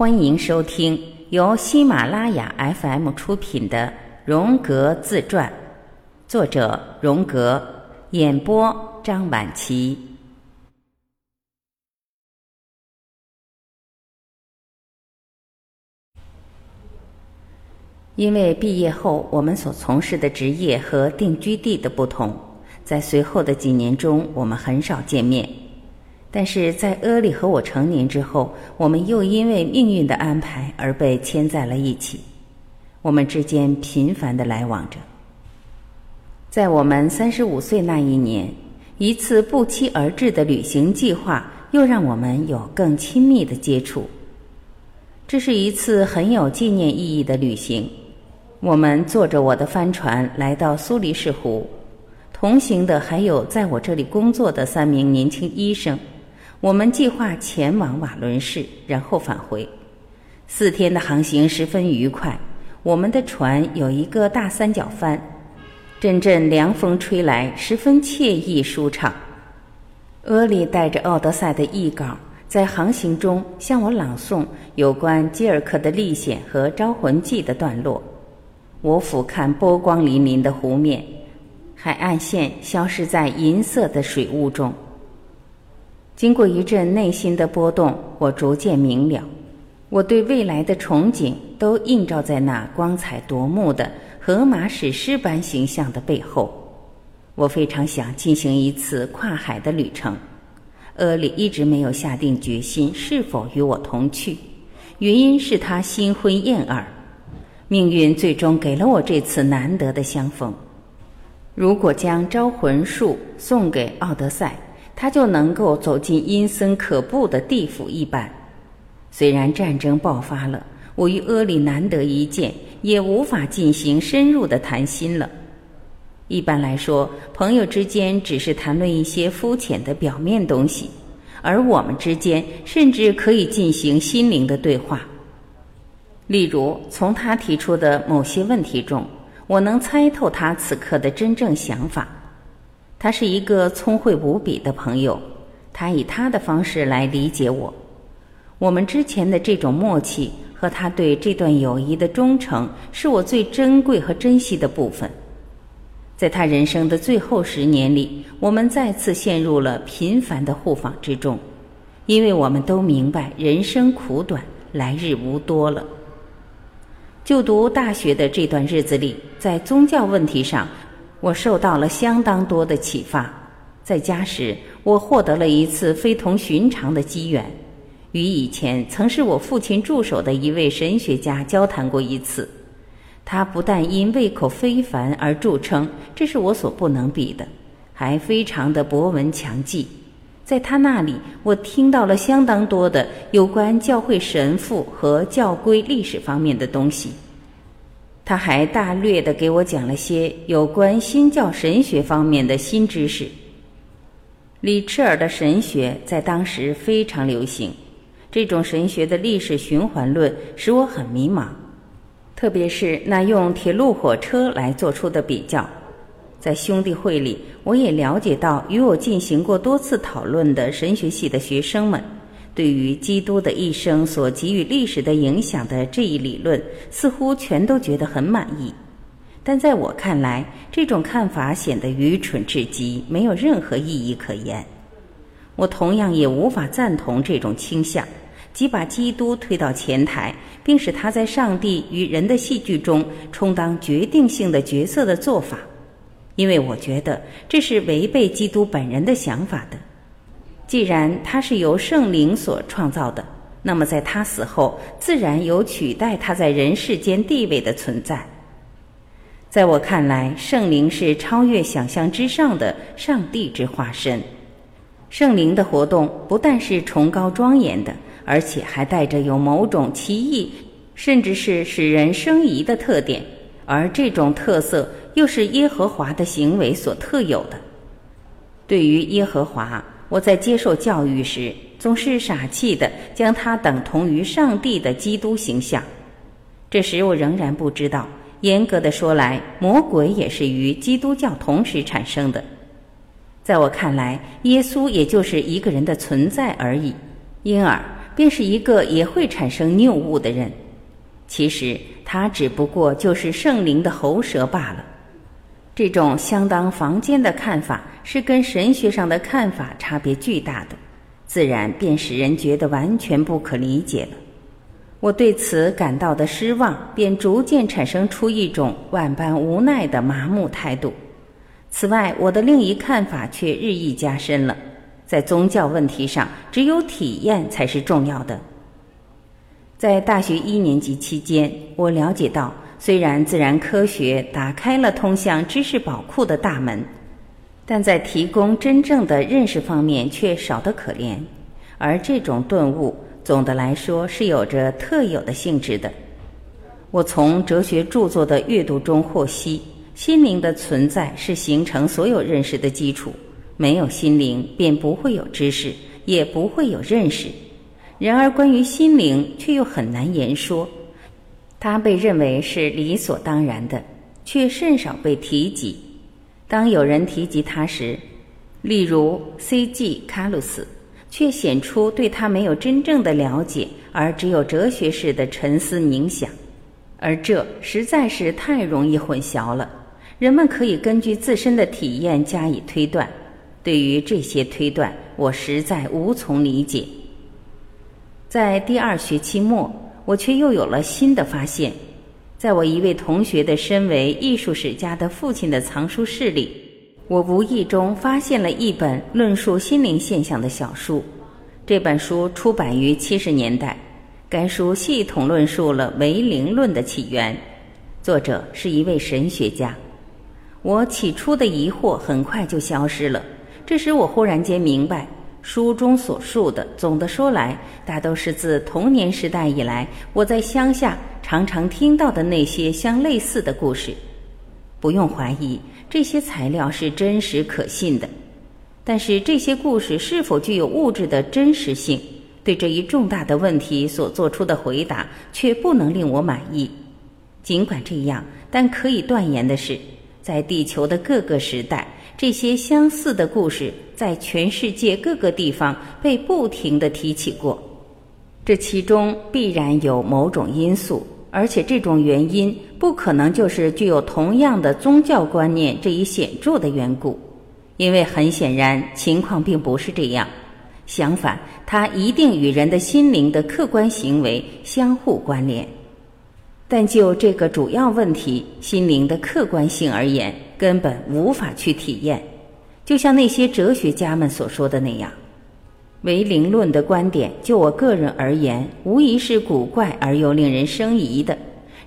欢迎收听由喜马拉雅 FM 出品的《荣格自传》，作者荣格，演播张晚琪。因为毕业后我们所从事的职业和定居地的不同，在随后的几年中，我们很少见面。但是在阿里和我成年之后，我们又因为命运的安排而被牵在了一起。我们之间频繁的来往着。在我们三十五岁那一年，一次不期而至的旅行计划又让我们有更亲密的接触。这是一次很有纪念意义的旅行。我们坐着我的帆船来到苏黎世湖，同行的还有在我这里工作的三名年轻医生。我们计划前往瓦伦市，然后返回。四天的航行十分愉快。我们的船有一个大三角帆，阵阵凉风吹来，十分惬意舒畅。阿里带着《奥德赛》的译稿，在航行中向我朗诵有关基尔克的历险和《招魂记》的段落。我俯瞰波光粼粼的湖面，海岸线消失在银色的水雾中。经过一阵内心的波动，我逐渐明了，我对未来的憧憬都映照在那光彩夺目的荷马史诗般形象的背后。我非常想进行一次跨海的旅程。阿里一直没有下定决心是否与我同去，原因是他新婚燕尔。命运最终给了我这次难得的相逢。如果将招魂术送给奥德赛。他就能够走进阴森可怖的地府一般。虽然战争爆发了，我与阿里难得一见，也无法进行深入的谈心了。一般来说，朋友之间只是谈论一些肤浅的表面东西，而我们之间甚至可以进行心灵的对话。例如，从他提出的某些问题中，我能猜透他此刻的真正想法。他是一个聪慧无比的朋友，他以他的方式来理解我。我们之前的这种默契和他对这段友谊的忠诚，是我最珍贵和珍惜的部分。在他人生的最后十年里，我们再次陷入了频繁的互访之中，因为我们都明白人生苦短，来日无多了。就读大学的这段日子里，在宗教问题上。我受到了相当多的启发，在家时我获得了一次非同寻常的机缘，与以前曾是我父亲助手的一位神学家交谈过一次。他不但因胃口非凡而著称，这是我所不能比的，还非常的博闻强记。在他那里，我听到了相当多的有关教会神父和教规历史方面的东西。他还大略的给我讲了些有关新教神学方面的新知识。李赤尔的神学在当时非常流行，这种神学的历史循环论使我很迷茫，特别是那用铁路火车来做出的比较。在兄弟会里，我也了解到与我进行过多次讨论的神学系的学生们。对于基督的一生所给予历史的影响的这一理论，似乎全都觉得很满意，但在我看来，这种看法显得愚蠢至极，没有任何意义可言。我同样也无法赞同这种倾向，即把基督推到前台，并使他在上帝与人的戏剧中充当决定性的角色的做法，因为我觉得这是违背基督本人的想法的。既然他是由圣灵所创造的，那么在他死后，自然有取代他在人世间地位的存在。在我看来，圣灵是超越想象之上的上帝之化身。圣灵的活动不但是崇高庄严的，而且还带着有某种奇异，甚至是使人生疑的特点，而这种特色又是耶和华的行为所特有的。对于耶和华。我在接受教育时，总是傻气的将它等同于上帝的基督形象。这时我仍然不知道，严格的说来，魔鬼也是与基督教同时产生的。在我看来，耶稣也就是一个人的存在而已。因而，便是一个也会产生谬误的人。其实他只不过就是圣灵的喉舌罢了。这种相当房间的看法，是跟神学上的看法差别巨大的，自然便使人觉得完全不可理解了。我对此感到的失望，便逐渐产生出一种万般无奈的麻木态度。此外，我的另一看法却日益加深了：在宗教问题上，只有体验才是重要的。在大学一年级期间，我了解到。虽然自然科学打开了通向知识宝库的大门，但在提供真正的认识方面却少得可怜。而这种顿悟，总的来说是有着特有的性质的。我从哲学著作的阅读中获悉，心灵的存在是形成所有认识的基础。没有心灵，便不会有知识，也不会有认识。然而，关于心灵，却又很难言说。它被认为是理所当然的，却甚少被提及。当有人提及他时，例如 C.G. 卡鲁斯，却显出对他没有真正的了解，而只有哲学式的沉思冥想，而这实在是太容易混淆了。人们可以根据自身的体验加以推断，对于这些推断，我实在无从理解。在第二学期末。我却又有了新的发现，在我一位同学的身为艺术史家的父亲的藏书室里，我无意中发现了一本论述心灵现象的小书。这本书出版于七十年代，该书系统论述了唯灵论的起源，作者是一位神学家。我起初的疑惑很快就消失了，这时我忽然间明白。书中所述的，总的说来，大都是自童年时代以来，我在乡下常常听到的那些相类似的故事。不用怀疑，这些材料是真实可信的。但是，这些故事是否具有物质的真实性，对这一重大的问题所做出的回答，却不能令我满意。尽管这样，但可以断言的是，在地球的各个时代。这些相似的故事在全世界各个地方被不停地提起过，这其中必然有某种因素，而且这种原因不可能就是具有同样的宗教观念这一显著的缘故，因为很显然情况并不是这样，相反，它一定与人的心灵的客观行为相互关联。但就这个主要问题——心灵的客观性而言，根本无法去体验。就像那些哲学家们所说的那样，唯灵论的观点，就我个人而言，无疑是古怪而又令人生疑的。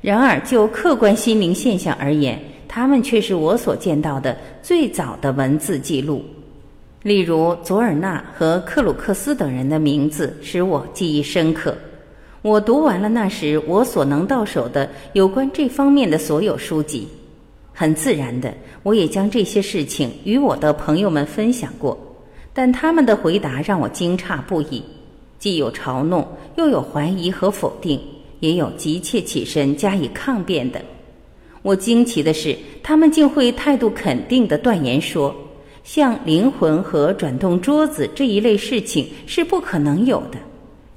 然而，就客观心灵现象而言，他们却是我所见到的最早的文字记录。例如，佐尔纳和克鲁克斯等人的名字，使我记忆深刻。我读完了那时我所能到手的有关这方面的所有书籍，很自然的，我也将这些事情与我的朋友们分享过，但他们的回答让我惊诧不已，既有嘲弄，又有怀疑和否定，也有急切起身加以抗辩的。我惊奇的是，他们竟会态度肯定的断言说，像灵魂和转动桌子这一类事情是不可能有的。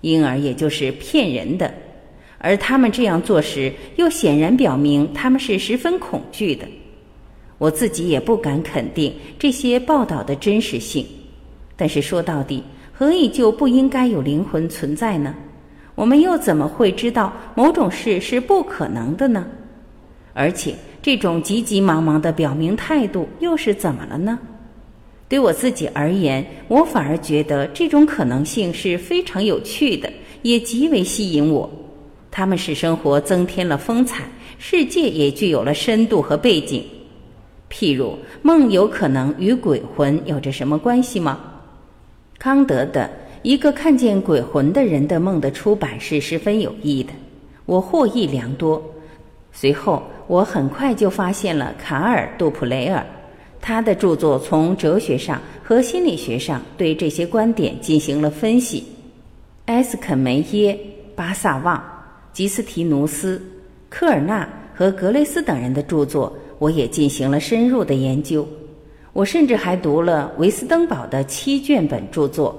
因而也就是骗人的，而他们这样做时，又显然表明他们是十分恐惧的。我自己也不敢肯定这些报道的真实性，但是说到底，何以就不应该有灵魂存在呢？我们又怎么会知道某种事是不可能的呢？而且这种急急忙忙的表明态度又是怎么了呢？对我自己而言，我反而觉得这种可能性是非常有趣的，也极为吸引我。他们使生活增添了风采，世界也具有了深度和背景。譬如，梦有可能与鬼魂有着什么关系吗？康德的一个看见鬼魂的人的梦的出版是十分有益的，我获益良多。随后，我很快就发现了卡尔·杜普雷尔。他的著作从哲学上和心理学上对这些观点进行了分析。埃斯肯梅耶、巴萨旺、吉斯提努斯、科尔纳和格雷斯等人的著作，我也进行了深入的研究。我甚至还读了维斯登堡的七卷本著作。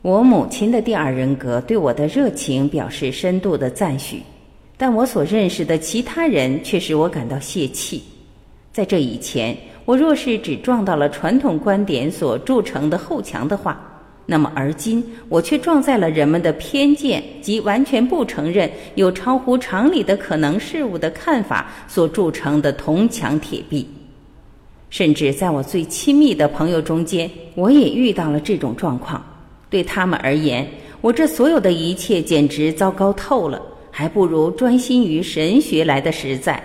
我母亲的第二人格对我的热情表示深度的赞许，但我所认识的其他人却使我感到泄气。在这以前，我若是只撞到了传统观点所铸成的后墙的话，那么而今我却撞在了人们的偏见及完全不承认有超乎常理的可能事物的看法所铸成的铜墙铁壁。甚至在我最亲密的朋友中间，我也遇到了这种状况。对他们而言，我这所有的一切简直糟糕透了，还不如专心于神学来的实在。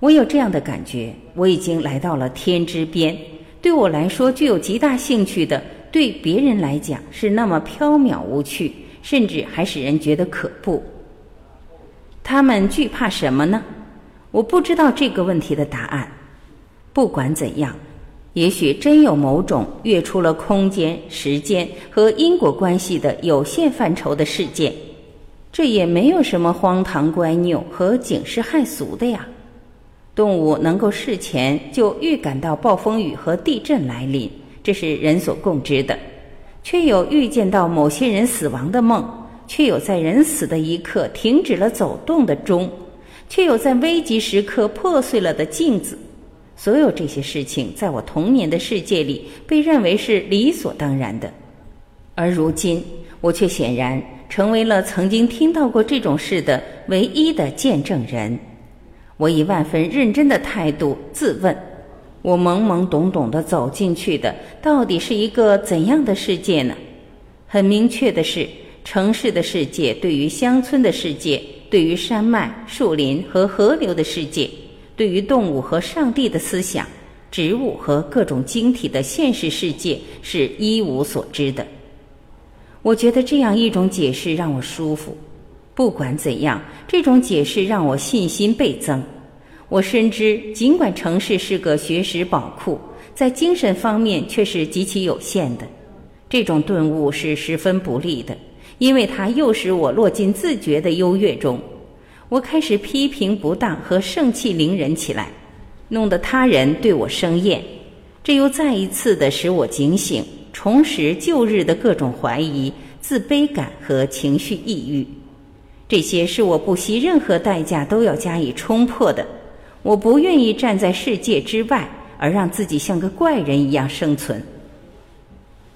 我有这样的感觉，我已经来到了天之边。对我来说具有极大兴趣的，对别人来讲是那么缥缈无趣，甚至还使人觉得可怖。他们惧怕什么呢？我不知道这个问题的答案。不管怎样。也许真有某种越出了空间、时间和因果关系的有限范畴的事件，这也没有什么荒唐乖拗和警世骇俗的呀。动物能够事前就预感到暴风雨和地震来临，这是人所共知的；却有预见到某些人死亡的梦，却有在人死的一刻停止了走动的钟，却有在危急时刻破碎了的镜子。所有这些事情，在我童年的世界里被认为是理所当然的，而如今我却显然成为了曾经听到过这种事的唯一的见证人。我以万分认真的态度自问：我懵懵懂懂的走进去的，到底是一个怎样的世界呢？很明确的是，城市的世界对于乡村的世界，对于山脉、树林和河流的世界。对于动物和上帝的思想，植物和各种晶体的现实世界是一无所知的。我觉得这样一种解释让我舒服。不管怎样，这种解释让我信心倍增。我深知，尽管城市是个学识宝库，在精神方面却是极其有限的。这种顿悟是十分不利的，因为它诱使我落进自觉的优越中。我开始批评不当和盛气凌人起来，弄得他人对我生厌。这又再一次的使我警醒，重拾旧日的各种怀疑、自卑感和情绪抑郁。这些是我不惜任何代价都要加以冲破的。我不愿意站在世界之外，而让自己像个怪人一样生存。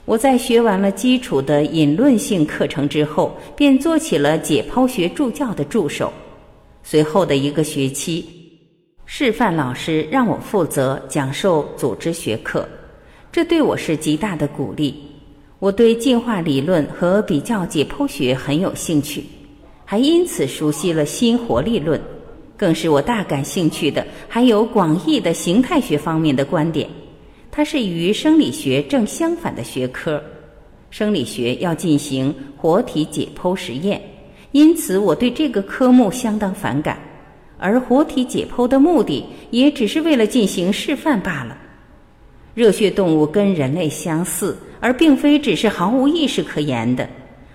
我在学完了基础的引论性课程之后，便做起了解剖学助教的助手。随后的一个学期，示范老师让我负责讲授组织学课，这对我是极大的鼓励。我对进化理论和比较解剖学很有兴趣，还因此熟悉了新活力论。更是我大感兴趣的，还有广义的形态学方面的观点。它是与生理学正相反的学科。生理学要进行活体解剖实验。因此，我对这个科目相当反感，而活体解剖的目的也只是为了进行示范罢了。热血动物跟人类相似，而并非只是毫无意识可言的。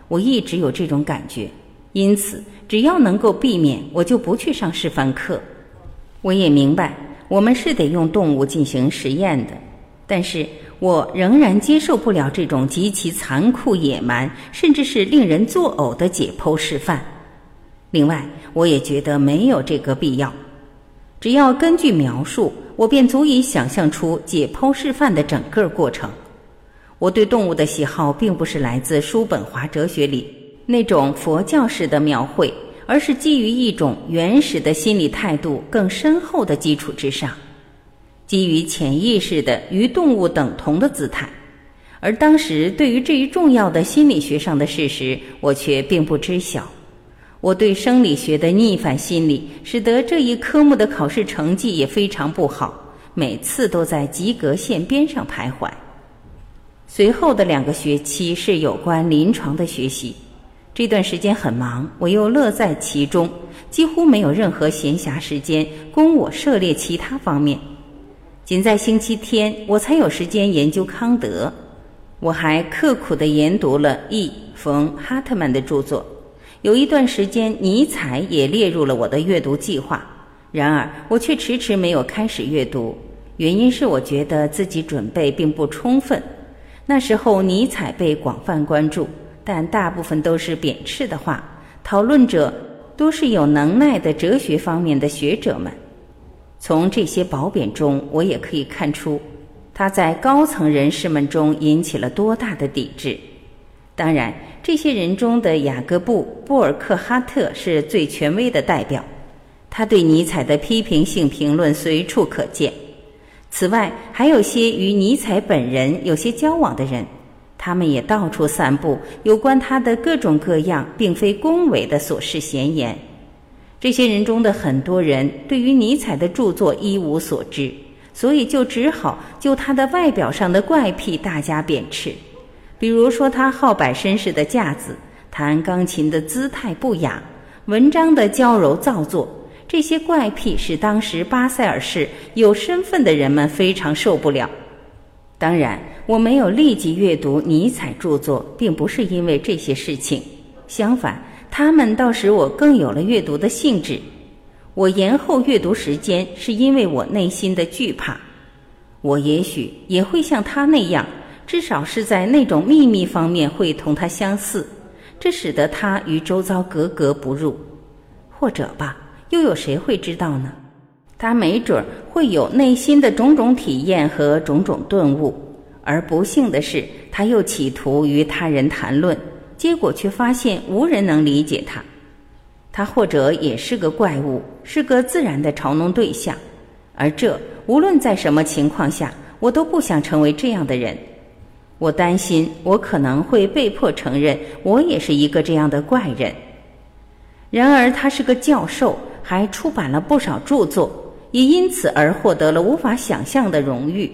我一直有这种感觉，因此，只要能够避免，我就不去上示范课。我也明白，我们是得用动物进行实验的，但是。我仍然接受不了这种极其残酷、野蛮，甚至是令人作呕的解剖示范。另外，我也觉得没有这个必要。只要根据描述，我便足以想象出解剖示范的整个过程。我对动物的喜好，并不是来自叔本华哲学里那种佛教式的描绘，而是基于一种原始的心理态度更深厚的基础之上。基于潜意识的与动物等同的姿态，而当时对于这一重要的心理学上的事实，我却并不知晓。我对生理学的逆反心理，使得这一科目的考试成绩也非常不好，每次都在及格线边上徘徊。随后的两个学期是有关临床的学习，这段时间很忙，我又乐在其中，几乎没有任何闲暇时间供我涉猎其他方面。仅在星期天，我才有时间研究康德。我还刻苦地研读了 E. 冯哈特曼的著作。有一段时间，尼采也列入了我的阅读计划。然而，我却迟迟没有开始阅读，原因是我觉得自己准备并不充分。那时候尼采被广泛关注，但大部分都是贬斥的话，讨论者都是有能耐的哲学方面的学者们。从这些褒贬中，我也可以看出他在高层人士们中引起了多大的抵制。当然，这些人中的雅各布·布尔克哈特是最权威的代表，他对尼采的批评性评论随处可见。此外，还有些与尼采本人有些交往的人，他们也到处散布有关他的各种各样并非恭维的琐事闲言。这些人中的很多人对于尼采的著作一无所知，所以就只好就他的外表上的怪癖大加贬斥。比如说，他好摆绅士的架子，弹钢琴的姿态不雅，文章的娇柔造作。这些怪癖使当时巴塞尔市有身份的人们非常受不了。当然，我没有立即阅读尼采著作，并不是因为这些事情。相反，他们倒使我更有了阅读的兴致。我延后阅读时间，是因为我内心的惧怕。我也许也会像他那样，至少是在那种秘密方面会同他相似，这使得他与周遭格格不入。或者吧。又有谁会知道呢？他没准儿会有内心的种种体验和种种顿悟，而不幸的是，他又企图与他人谈论，结果却发现无人能理解他。他或者也是个怪物，是个自然的嘲弄对象，而这无论在什么情况下，我都不想成为这样的人。我担心我可能会被迫承认，我也是一个这样的怪人。然而，他是个教授。还出版了不少著作，也因此而获得了无法想象的荣誉。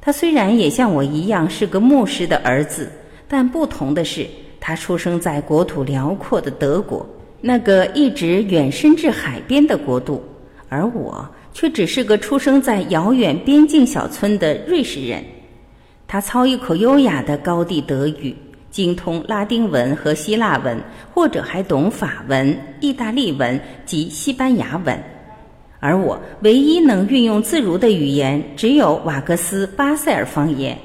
他虽然也像我一样是个牧师的儿子，但不同的是，他出生在国土辽阔的德国，那个一直远伸至海边的国度，而我却只是个出生在遥远边境小村的瑞士人。他操一口优雅的高地德语。精通拉丁文和希腊文，或者还懂法文、意大利文及西班牙文，而我唯一能运用自如的语言只有瓦格斯巴塞尔方言。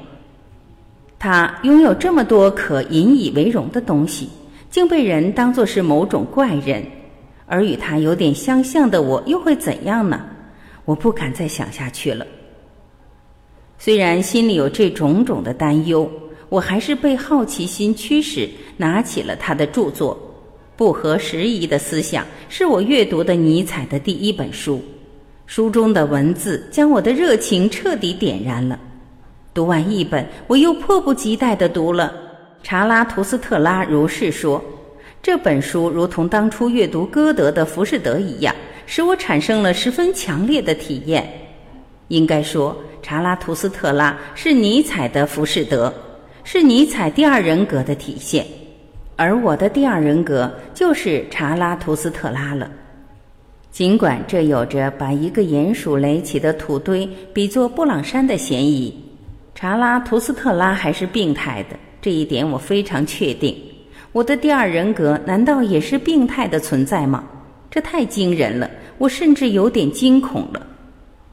他拥有这么多可引以为荣的东西，竟被人当作是某种怪人，而与他有点相像的我又会怎样呢？我不敢再想下去了。虽然心里有这种种的担忧。我还是被好奇心驱使，拿起了他的著作。不合时宜的思想是我阅读的尼采的第一本书。书中的文字将我的热情彻底点燃了。读完一本，我又迫不及待地读了《查拉图斯特拉如是说》。这本书如同当初阅读歌德的《浮士德》一样，使我产生了十分强烈的体验。应该说，查拉图斯特拉是尼采的《浮士德》。是尼采第二人格的体现，而我的第二人格就是查拉图斯特拉了。尽管这有着把一个鼹鼠垒起的土堆比作布朗山的嫌疑，查拉图斯特拉还是病态的，这一点我非常确定。我的第二人格难道也是病态的存在吗？这太惊人了，我甚至有点惊恐了。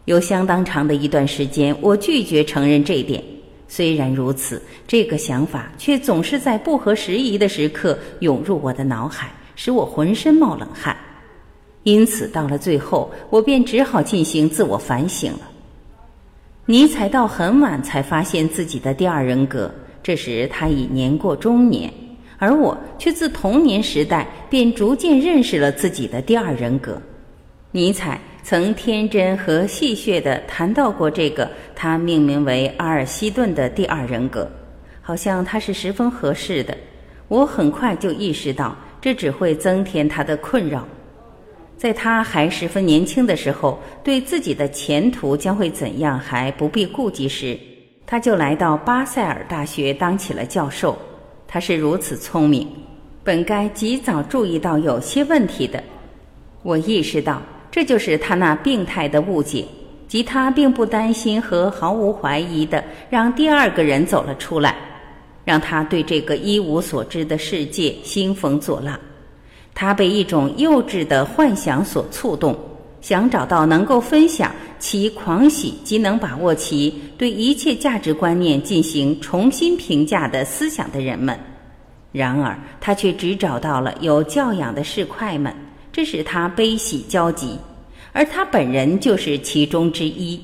有相当长的一段时间，我拒绝承认这一点。虽然如此，这个想法却总是在不合时宜的时刻涌入我的脑海，使我浑身冒冷汗。因此，到了最后，我便只好进行自我反省了。尼采到很晚才发现自己的第二人格，这时他已年过中年，而我却自童年时代便逐渐认识了自己的第二人格。尼采。曾天真和戏谑地谈到过这个他命名为阿尔西顿的第二人格，好像他是十分合适的。我很快就意识到，这只会增添他的困扰。在他还十分年轻的时候，对自己的前途将会怎样还不必顾及时，他就来到巴塞尔大学当起了教授。他是如此聪明，本该及早注意到有些问题的。我意识到。这就是他那病态的误解，即他并不担心和毫无怀疑的让第二个人走了出来，让他对这个一无所知的世界兴风作浪。他被一种幼稚的幻想所触动，想找到能够分享其狂喜及能把握其对一切价值观念进行重新评价的思想的人们。然而，他却只找到了有教养的市侩们，这使他悲喜交集，而他本人就是其中之一。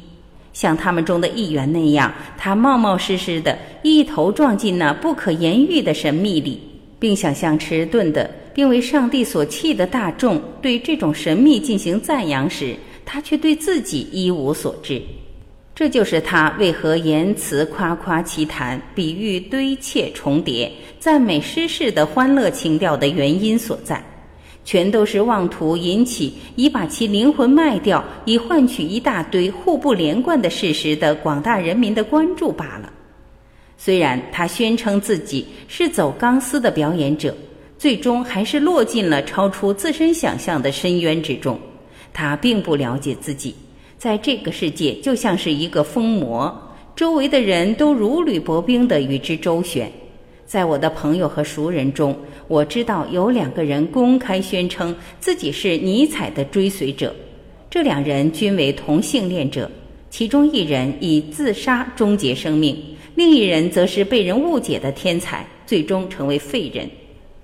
像他们中的一员那样，他冒冒失失的一头撞进那不可言喻的神秘里，并想象迟钝的并为上帝所弃的大众对这种神秘进行赞扬时，他却对自己一无所知。这就是他为何言辞夸夸其谈、比喻堆砌重叠、赞美失事的欢乐情调的原因所在。全都是妄图引起，以把其灵魂卖掉，以换取一大堆互不连贯的事实的广大人民的关注罢了。虽然他宣称自己是走钢丝的表演者，最终还是落进了超出自身想象的深渊之中。他并不了解自己，在这个世界就像是一个疯魔，周围的人都如履薄冰地与之周旋。在我的朋友和熟人中，我知道有两个人公开宣称自己是尼采的追随者。这两人均为同性恋者，其中一人以自杀终结生命，另一人则是被人误解的天才，最终成为废人。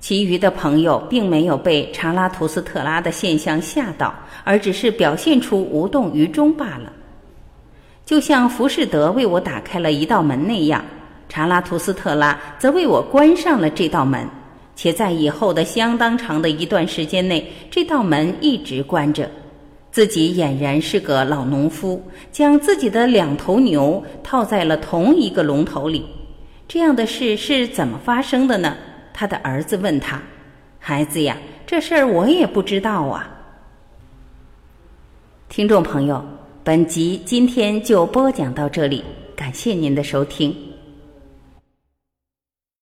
其余的朋友并没有被查拉图斯特拉的现象吓到，而只是表现出无动于衷罢了，就像浮士德为我打开了一道门那样。查拉图斯特拉则为我关上了这道门，且在以后的相当长的一段时间内，这道门一直关着。自己俨然是个老农夫，将自己的两头牛套在了同一个龙头里。这样的事是怎么发生的呢？他的儿子问他：“孩子呀，这事儿我也不知道啊。”听众朋友，本集今天就播讲到这里，感谢您的收听。